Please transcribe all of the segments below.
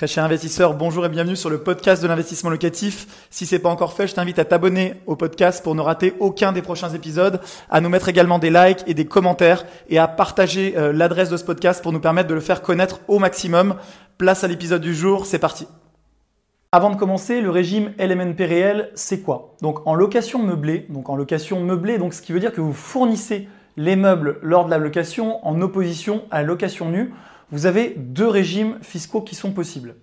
Très cher investisseur, bonjour et bienvenue sur le podcast de l'investissement locatif. Si c'est pas encore fait, je t'invite à t'abonner au podcast pour ne rater aucun des prochains épisodes, à nous mettre également des likes et des commentaires et à partager euh, l'adresse de ce podcast pour nous permettre de le faire connaître au maximum. Place à l'épisode du jour, c'est parti. Avant de commencer, le régime LMNP réel, c'est quoi? Donc en location meublée, donc en location meublée, donc ce qui veut dire que vous fournissez les meubles lors de la location en opposition à la location nue vous avez deux régimes fiscaux qui sont possibles.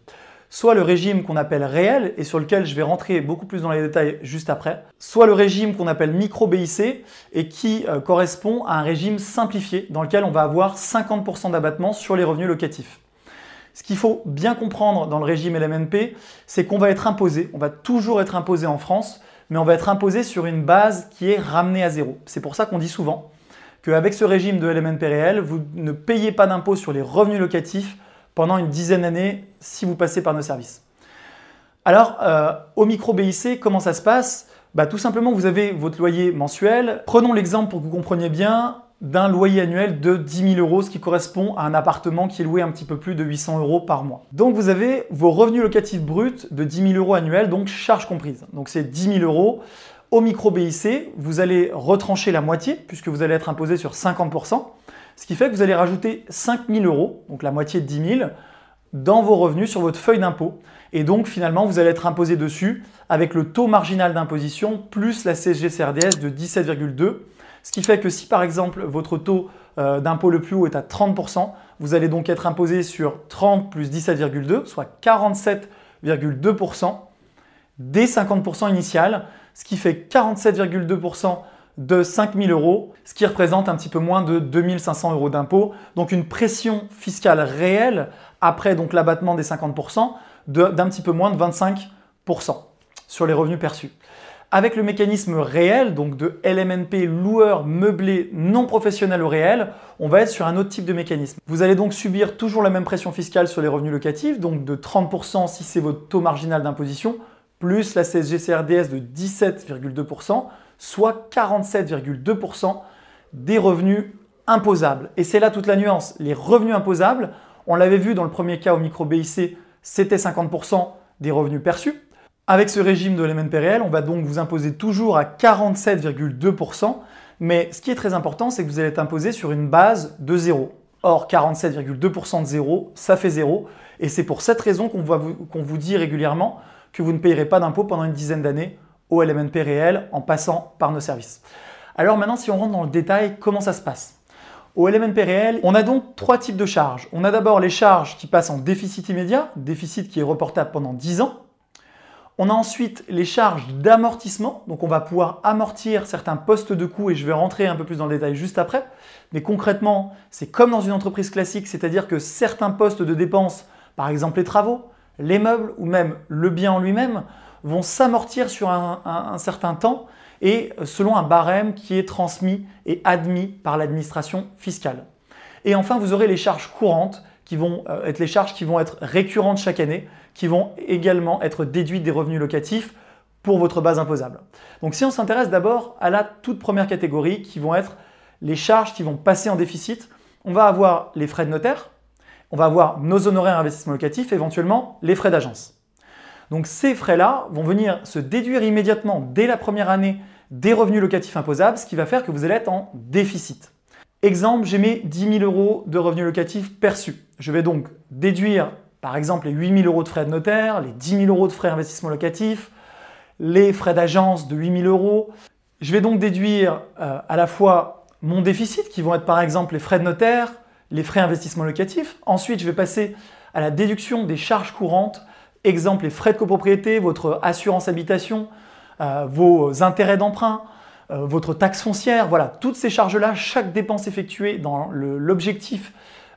Soit le régime qu'on appelle réel et sur lequel je vais rentrer beaucoup plus dans les détails juste après, soit le régime qu'on appelle micro-BIC et qui euh, correspond à un régime simplifié dans lequel on va avoir 50% d'abattement sur les revenus locatifs. Ce qu'il faut bien comprendre dans le régime LMNP, c'est qu'on va être imposé, on va toujours être imposé en France, mais on va être imposé sur une base qui est ramenée à zéro. C'est pour ça qu'on dit souvent, qu'avec ce régime de LMNP réel, vous ne payez pas d'impôt sur les revenus locatifs pendant une dizaine d'années si vous passez par nos services. Alors, euh, au micro BIC, comment ça se passe? Bah, Tout simplement, vous avez votre loyer mensuel. Prenons l'exemple pour que vous compreniez bien d'un loyer annuel de 10 000 euros, ce qui correspond à un appartement qui est loué un petit peu plus de 800 euros par mois. Donc vous avez vos revenus locatifs bruts de 10 000 euros annuels, donc charges comprises. Donc c'est 10 000 euros. Au micro BIC, vous allez retrancher la moitié, puisque vous allez être imposé sur 50%, ce qui fait que vous allez rajouter 5 000 euros, donc la moitié de 10 000, dans vos revenus sur votre feuille d'impôt. Et donc finalement, vous allez être imposé dessus avec le taux marginal d'imposition plus la CSG-CRDS de 17,2. Ce qui fait que si par exemple votre taux euh, d'impôt le plus haut est à 30%, vous allez donc être imposé sur 30 plus 17,2, soit 47,2% des 50% initiales ce qui fait 47,2% de 5000 euros, ce qui représente un petit peu moins de 2500 euros d'impôt. Donc une pression fiscale réelle après donc l'abattement des 50% d'un petit peu moins de 25% sur les revenus perçus. Avec le mécanisme réel, donc de LMNP loueur meublé non professionnel au réel, on va être sur un autre type de mécanisme. Vous allez donc subir toujours la même pression fiscale sur les revenus locatifs, donc de 30% si c'est votre taux marginal d'imposition, plus la CSG-CRDS de 17,2%, soit 47,2% des revenus imposables. Et c'est là toute la nuance. Les revenus imposables, on l'avait vu dans le premier cas au micro BIC, c'était 50% des revenus perçus. Avec ce régime de l'MNP réel, on va donc vous imposer toujours à 47,2%, mais ce qui est très important, c'est que vous allez être imposé sur une base de zéro. Or, 47,2% de zéro, ça fait zéro, et c'est pour cette raison qu'on vous dit régulièrement que vous ne payerez pas d'impôt pendant une dizaine d'années au LMNP réel en passant par nos services. Alors maintenant, si on rentre dans le détail, comment ça se passe? Au LMNP réel, on a donc trois types de charges. On a d'abord les charges qui passent en déficit immédiat, déficit qui est reportable pendant 10 ans. On a ensuite les charges d'amortissement, donc on va pouvoir amortir certains postes de coûts et je vais rentrer un peu plus dans le détail juste après. Mais concrètement, c'est comme dans une entreprise classique, c'est-à-dire que certains postes de dépenses, par exemple les travaux, les meubles ou même le bien en lui-même vont s'amortir sur un, certain temps et selon un barème qui est transmis et admis par l'administration fiscale. Et enfin, vous aurez les charges courantes qui vont euh, être les charges qui vont être récurrentes chaque année, qui vont également être déduites des revenus locatifs pour votre base imposable. Donc si on s'intéresse d'abord à la toute première catégorie qui vont être les charges qui vont passer en déficit, on va avoir les frais de notaire, on va avoir nos honoraires investissement locatif, éventuellement les frais d'agence. Donc ces frais-là vont venir se déduire immédiatement dès la première année des revenus locatifs imposables, ce qui va faire que vous allez être en déficit. Exemple, j'ai mes 10 000 euros de revenus locatifs perçus. Je vais donc déduire par exemple les 8 000 euros de frais de notaire, les 10 000 euros de frais d'investissement locatif, les frais d'agence de 8 000 euros. Je vais donc déduire euh, à la fois mon déficit, qui vont être par exemple les frais de notaire, les frais d'investissement locatif. Ensuite, je vais passer à la déduction des charges courantes, exemple les frais de copropriété, votre assurance habitation, euh, vos intérêts d'emprunt, euh, votre taxe foncière, voilà, toutes ces charges-là, chaque dépense effectuée dans l'objectif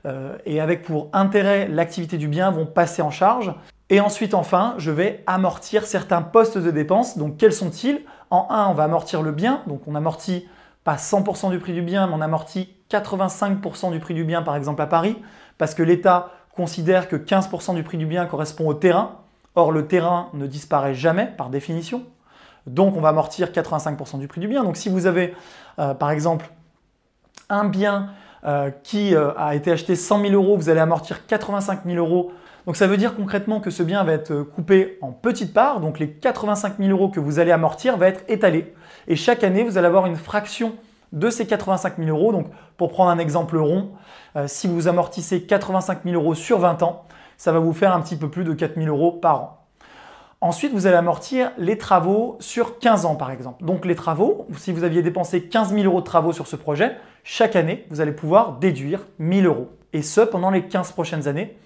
euh, et avec pour intérêt l'activité du bien vont passer en charge. Et ensuite, enfin, je vais amortir certains postes de dépenses. Donc, quels sont-ils? En un, on va amortir le bien, donc on amortit pas 100% du prix du bien, mais on amortit 85% du prix du bien, par exemple à Paris, parce que l'État considère que 15% du prix du bien correspond au terrain. Or, le terrain ne disparaît jamais par définition. Donc, on va amortir 85% du prix du bien. Donc, si vous avez, euh, par exemple, un bien euh, qui euh, a été acheté 100 000 euros, vous allez amortir 85 000 euros. Donc ça veut dire concrètement que ce bien va être coupé en petites parts, donc les 85 000 euros que vous allez amortir va être étalé. Et chaque année, vous allez avoir une fraction de ces 85 000 euros. Donc pour prendre un exemple rond, euh, si vous amortissez 85 000 euros sur 20 ans, ça va vous faire un petit peu plus de 4 000 euros par an. Ensuite, vous allez amortir les travaux sur 15 ans, par exemple. Donc les travaux, si vous aviez dépensé 15 000 euros de travaux sur ce projet, chaque année, vous allez pouvoir déduire 1000 euros. Et ce, pendant les 15 prochaines années.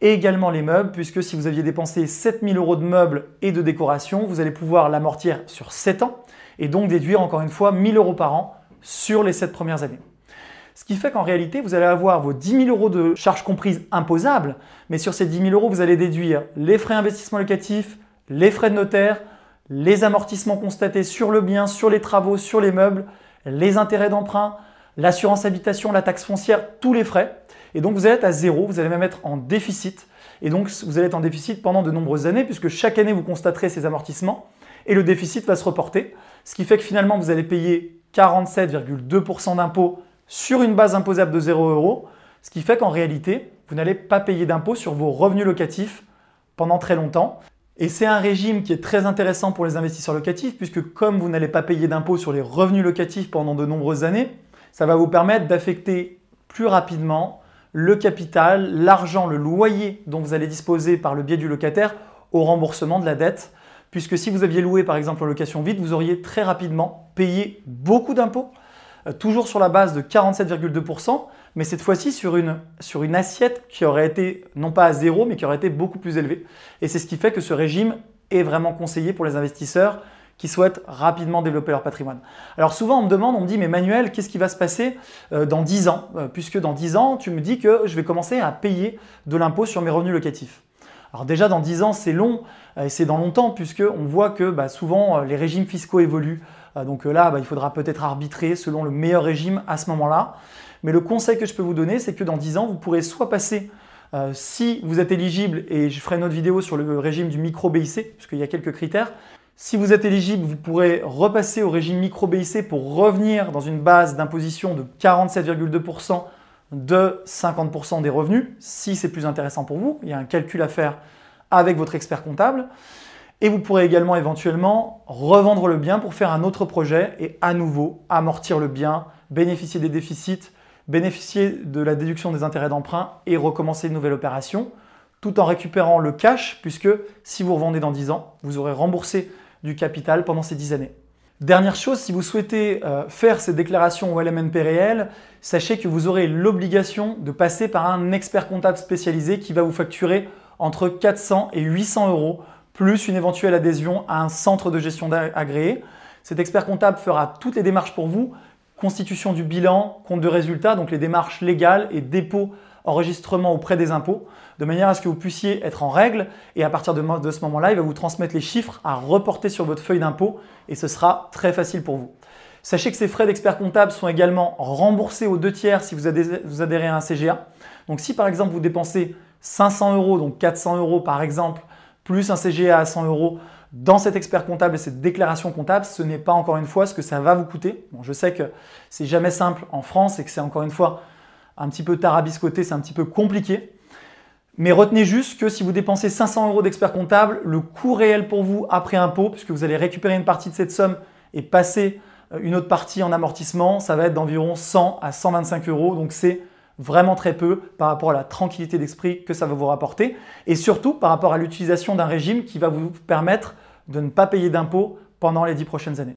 Et également les meubles, puisque si vous aviez dépensé 7 000 euros de meubles et de décoration, vous allez pouvoir l'amortir sur 7 ans et donc déduire encore une fois 1000 euros par an sur les 7 premières années. Ce qui fait qu'en réalité, vous allez avoir vos 10 000 euros de charges comprises imposables, mais sur ces 10 000 euros, vous allez déduire les frais d'investissement locatif, les frais de notaire, les amortissements constatés sur le bien, sur les travaux, sur les meubles, les intérêts d'emprunt, l'assurance habitation, la taxe foncière, tous les frais. Et donc vous allez être à zéro, vous allez même être en déficit. Et donc vous allez être en déficit pendant de nombreuses années, puisque chaque année vous constaterez ces amortissements et le déficit va se reporter. Ce qui fait que finalement vous allez payer 47,2% d'impôts sur une base imposable de 0 euros, ce qui fait qu'en réalité, vous n'allez pas payer d'impôt sur vos revenus locatifs pendant très longtemps. Et c'est un régime qui est très intéressant pour les investisseurs locatifs, puisque comme vous n'allez pas payer d'impôt sur les revenus locatifs pendant de nombreuses années, ça va vous permettre d'affecter plus rapidement le capital, l'argent, le loyer dont vous allez disposer par le biais du locataire au remboursement de la dette. Puisque si vous aviez loué par exemple en location vide, vous auriez très rapidement payé beaucoup d'impôts euh, toujours sur la base de 47,2%, mais cette fois-ci sur une, sur une assiette qui aurait été non pas à zéro, mais qui aurait été beaucoup plus élevée. Et c'est ce qui fait que ce régime est vraiment conseillé pour les investisseurs qui souhaitent rapidement développer leur patrimoine. Alors souvent on me demande, on me dit mais Manuel, qu'est-ce qui va se passer euh, dans 10 ans? Euh, Puisque dans 10 ans, tu me dis que je vais commencer à payer de l'impôt sur mes revenus locatifs. Alors déjà dans 10 ans, c'est long et c'est dans longtemps puisque on voit que bah, souvent les régimes fiscaux évoluent. Euh, donc euh, là, bah, il faudra peut-être arbitrer selon le meilleur régime à ce moment-là. Mais le conseil que je peux vous donner, c'est que dans 10 ans, vous pourrez soit passer, euh, si vous êtes éligible, et je ferai une autre vidéo sur le régime du micro-BIC, puisqu'il y a quelques critères, si vous êtes éligible, vous pourrez repasser au régime micro-BIC pour revenir dans une base d'imposition de 47,2% de 50% des revenus, si c'est plus intéressant pour vous. Il y a un calcul à faire avec votre expert comptable. Et vous pourrez également éventuellement revendre le bien pour faire un autre projet et à nouveau amortir le bien, bénéficier des déficits, bénéficier de la déduction des intérêts d'emprunt et recommencer une nouvelle opération, tout en récupérant le cash, puisque si vous revendez dans 10 ans, vous aurez remboursé du capital pendant ces 10 années. Dernière chose, si vous souhaitez euh, faire ces déclarations au LMNP réel, sachez que vous aurez l'obligation de passer par un expert comptable spécialisé qui va vous facturer entre 400 et 800 euros plus une éventuelle adhésion à un centre de gestion agréé. Cet expert comptable fera toutes les démarches pour vous, constitution du bilan, compte de résultats, donc les démarches légales et dépôt, enregistrement auprès des impôts, de manière à ce que vous puissiez être en règle et à partir de, ce moment-là, il va vous transmettre les chiffres à reporter sur votre feuille d'impôt et ce sera très facile pour vous. Sachez que ces frais d'expert comptable sont également remboursés aux deux tiers si vous adhérez, vous adhérez à un CGA. Donc si par exemple vous dépensez 500 euros, donc 400 euros par exemple, plus un CGA à 100 euros dans cet expert comptable et cette déclaration comptable, ce n'est pas encore une fois ce que ça va vous coûter. Bon, je sais que c'est jamais simple en France et que c'est encore une fois un petit peu tarabiscoté, c'est un petit peu compliqué. Mais retenez juste que si vous dépensez 500 euros d'expert comptable, le coût réel pour vous après impôt, puisque vous allez récupérer une partie de cette somme et passer euh, une autre partie en amortissement, ça va être d'environ 100 à 125 euros. Donc c'est vraiment très peu par rapport à la tranquillité d'esprit que ça va vous rapporter et surtout par rapport à l'utilisation d'un régime qui va vous permettre de ne pas payer d'impôts pendant les dix prochaines années.